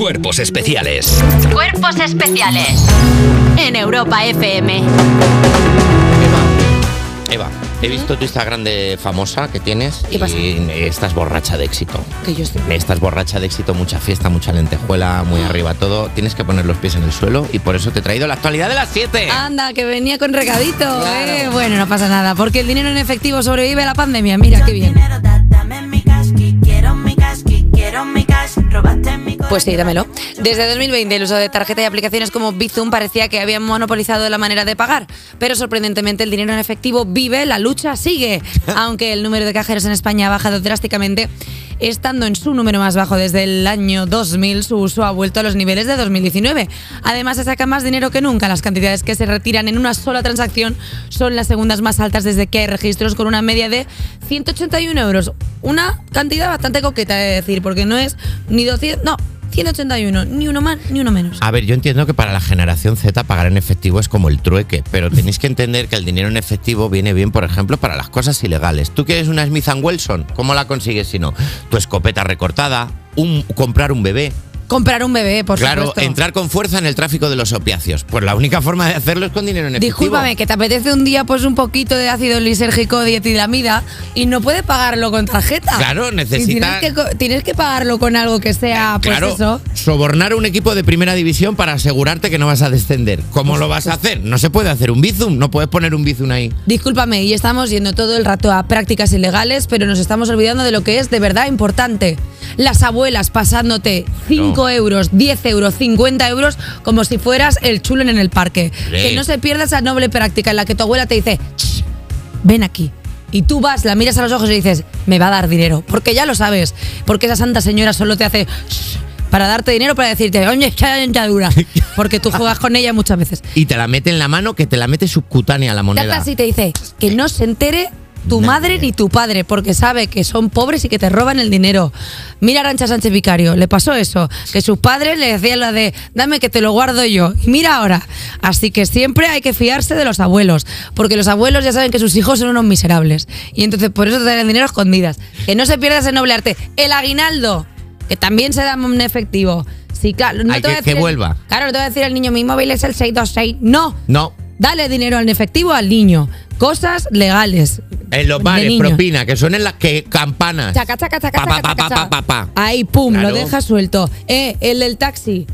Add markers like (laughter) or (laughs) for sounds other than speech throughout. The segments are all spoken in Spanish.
Cuerpos especiales. Cuerpos especiales en Europa FM. Eva, he visto tu Instagram de famosa que tienes ¿Qué pasa? y estás borracha de éxito. Que yo estoy. Estás borracha de éxito, mucha fiesta, mucha lentejuela, muy arriba todo. Tienes que poner los pies en el suelo y por eso te he traído la actualidad de las 7. Anda, que venía con recadito. Claro. ¿eh? Bueno, no pasa nada, porque el dinero en efectivo sobrevive a la pandemia. Mira qué bien. Dinero, da- dame mi casqui, quiero mi casqui, quiero mi cash, robaste. Pues sí, dámelo. Desde 2020 el uso de tarjeta y aplicaciones como Bizum parecía que habían monopolizado la manera de pagar, pero sorprendentemente el dinero en efectivo vive, la lucha sigue. (laughs) Aunque el número de cajeros en España ha bajado drásticamente, estando en su número más bajo desde el año 2000, su uso ha vuelto a los niveles de 2019. Además se saca más dinero que nunca. Las cantidades que se retiran en una sola transacción son las segundas más altas desde que hay registros con una media de 181 euros. Una cantidad bastante coqueta de decir, porque no es ni 200, no, 181, ni uno más ni uno menos. A ver, yo entiendo que para la generación Z pagar en efectivo es como el trueque, pero (laughs) tenéis que entender que el dinero en efectivo viene bien, por ejemplo, para las cosas ilegales. ¿Tú quieres una Smith Wesson? ¿Cómo la consigues si no? Tu escopeta recortada, un, comprar un bebé. Comprar un bebé, por claro, supuesto. entrar con fuerza en el tráfico de los opiáceos. Pues la única forma de hacerlo es con dinero en efectivo. Discúlpame, que te apetece un día pues un poquito de ácido lisérgico dietilamida y no puedes pagarlo con tarjeta. Claro, Y necesita- Tienes que, tienes que pagarlo con algo que sea, pues claro, eso. sobornar a un equipo de primera división para asegurarte que no vas a descender. ¿Cómo lo vas a hacer? No se puede hacer un bizum, no puedes poner un bizum ahí. Discúlpame, y estamos yendo todo el rato a prácticas ilegales, pero nos estamos olvidando de lo que es de verdad importante. Las abuelas pasándote 5 euros, 10 euros, 50 euros, como si fueras el chulo en el parque. Que no se pierda esa noble práctica en la que tu abuela te dice, "Ch, ven aquí. Y tú vas, la miras a los ojos y dices, me va a dar dinero. Porque ya lo sabes. Porque esa santa señora solo te hace para darte dinero, para decirte, oye, (laughs) hay dentadura. (laughs) Porque tú juegas con ella muchas veces. Y te la mete en la mano, que te la mete subcutánea la moneda. y te dice que no se entere tu madre ni tu padre, porque sabe que son pobres y que te roban el dinero. Mira a Arancha Sánchez Vicario, le pasó eso, que sus padres le decían la de, dame que te lo guardo yo. Y mira ahora. Así que siempre hay que fiarse de los abuelos, porque los abuelos ya saben que sus hijos son unos miserables. Y entonces por eso te dan el dinero a escondidas. Que no se pierda ese noble arte. El aguinaldo, que también se da en efectivo. Sí, claro, no Hay te voy que- a decir que el- vuelva. claro, no te voy a decir al niño, mi móvil es el 626. No. No. Dale dinero en efectivo al niño. Cosas legales. En los bares, propina, que suenen las que campanas. Chaca, chaca, chaca, Pa. Ahí, pum, Claro. lo dejas suelto. Eh, el del taxi.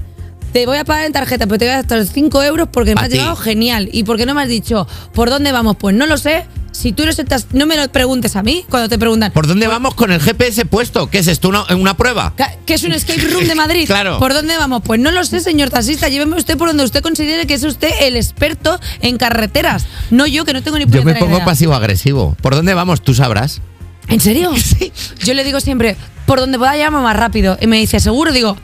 Te voy a pagar en tarjeta, pero te voy a gastar 5 euros porque me has ti. llevado genial. ¿Y por qué no me has dicho por dónde vamos? Pues no lo sé. Si tú el tax- no me lo preguntes a mí cuando te preguntan. ¿Por dónde vamos con el GPS puesto? ¿Qué es esto? ¿Una, una prueba? ¿Qué es un escape room de (laughs) Madrid? Claro. ¿Por dónde vamos? Pues no lo sé, señor taxista. Lléveme usted por donde usted considere que es usted el experto en carreteras. No yo, que no tengo ni Yo me pongo pasivo-agresivo. ¿Por dónde vamos? Tú sabrás. ¿En serio? (laughs) Yo le digo siempre, por donde pueda llamarme más rápido. Y me dice, ¿seguro? Digo,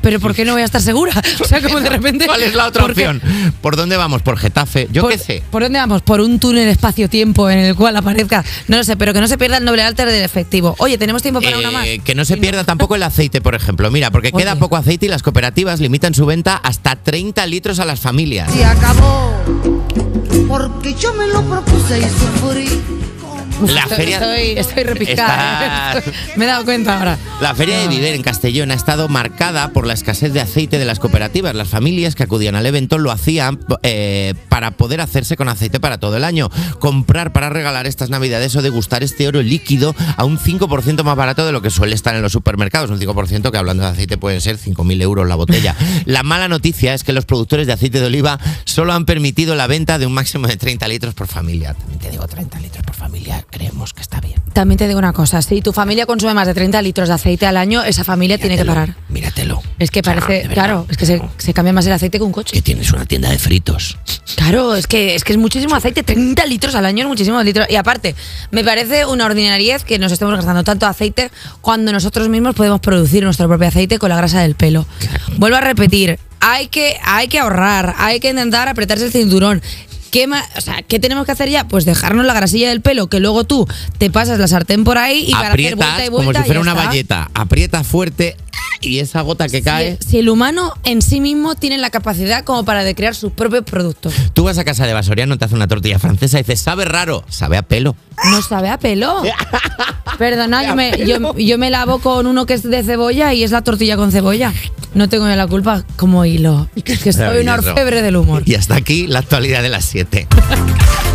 ¿pero por qué no voy a estar segura? (laughs) O sea, como de repente. ¿Cuál es la otra opción? ¿Por dónde vamos? ¿Por Getafe? Yo ¿Por, qué sé. ¿Por dónde vamos? ¿Por un túnel espacio-tiempo en el cual aparezca? No lo sé, pero que no se pierda el noble alter del efectivo. Oye, ¿tenemos tiempo para una más? Eh, que no se pierda tampoco el aceite, por ejemplo. Mira, porque Oye. queda poco aceite y las cooperativas limitan su venta hasta 30 litros a las familias. Se acabó. Porque yo me lo propuse y sufrí. La Estoy- feria, Estoy, estoy repicada. Está- ¿eh? (laughs) me he dado cuenta ahora. la feria de Viver en Castellón ha estado marcada por la escasez de aceite de las cooperativas. Las familias que acudían al evento lo hacían eh, para poder hacerse con aceite para todo el año. Comprar para regalar estas navidades o degustar este oro líquido a un 5% más barato de lo que suele estar en los supermercados. Un 5% que hablando de aceite pueden ser 5.000 euros la botella. (laughs) La mala noticia es que los productores de aceite de oliva solo han permitido la venta de un máximo de 30 litros por familia. También te digo 30 litros por familia. Creemos que está bien. También te digo una cosa, si tu familia consume más de 30 litros de aceite al año, esa familia tiene que parar. Míratelo. Es que O sea, de parece, verdad. claro, es que se, se cambia más el aceite que un coche. Que tienes una tienda de fritos. Claro, es que, es que es muchísimo aceite, 30 litros al año es muchísimo litros. Y aparte, me parece una ordinariez que nos estemos gastando tanto aceite cuando nosotros mismos podemos producir nuestro propio aceite con la grasa del pelo. Vuelvo a repetir, hay que, hay que ahorrar, hay que intentar apretarse el cinturón. ¿Qué, o sea, ¿Qué tenemos que hacer ya? Pues dejarnos la grasilla del pelo, que luego tú te pasas la sartén por ahí y para hacer vuelta Aprietas y como si fuera una está. valleta. Aprieta fuerte y esa gota que cae. Si, si el humano en sí mismo tiene la capacidad como para de crear sus propios productos. Tú vas a casa de Basoriano, te hace una tortilla francesa y dices, sabe raro, sabe a pelo. No sabe a pelo. Perdona, yo me, (laughs) yo, yo me lavo con uno que es de cebolla y es la tortilla con cebolla. No tengo yo la culpa como hilo. Que soy una Maravilloso. orfebre del humor. Y hasta aquí la actualidad de las 7. (laughs)